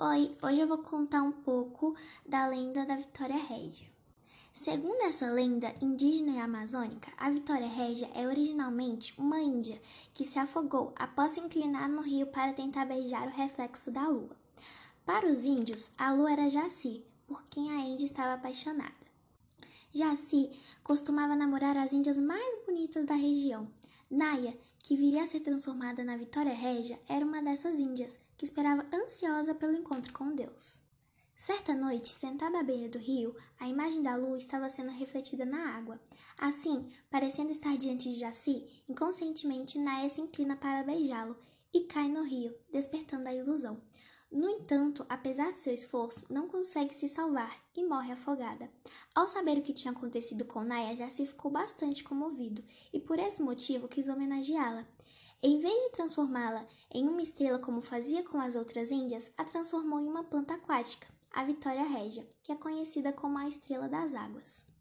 Oi, hoje eu vou contar um pouco da lenda da Vitória Régia. Segundo essa lenda indígena e amazônica, a Vitória Régia é originalmente uma índia que se afogou após se inclinar no rio para tentar beijar o reflexo da lua. Para os índios, a lua era Jaci, por quem a índia estava apaixonada. Jaci costumava namorar as índias mais bonitas da região, Naya, que viria a ser transformada na Vitória Régia, era uma dessas índias que esperava ansiosa pelo encontro com Deus. Certa noite, sentada à beira do rio, a imagem da lua estava sendo refletida na água. Assim, parecendo estar diante de Jaci, inconscientemente Naya se inclina para beijá-lo e cai no rio, despertando a ilusão. No entanto, apesar de seu esforço, não consegue se salvar e morre afogada. Ao saber o que tinha acontecido com Naya, já se ficou bastante comovido e por esse motivo quis homenageá-la. Em vez de transformá-la em uma estrela como fazia com as outras índias, a transformou em uma planta aquática, a Vitória Régia, que é conhecida como a Estrela das Águas.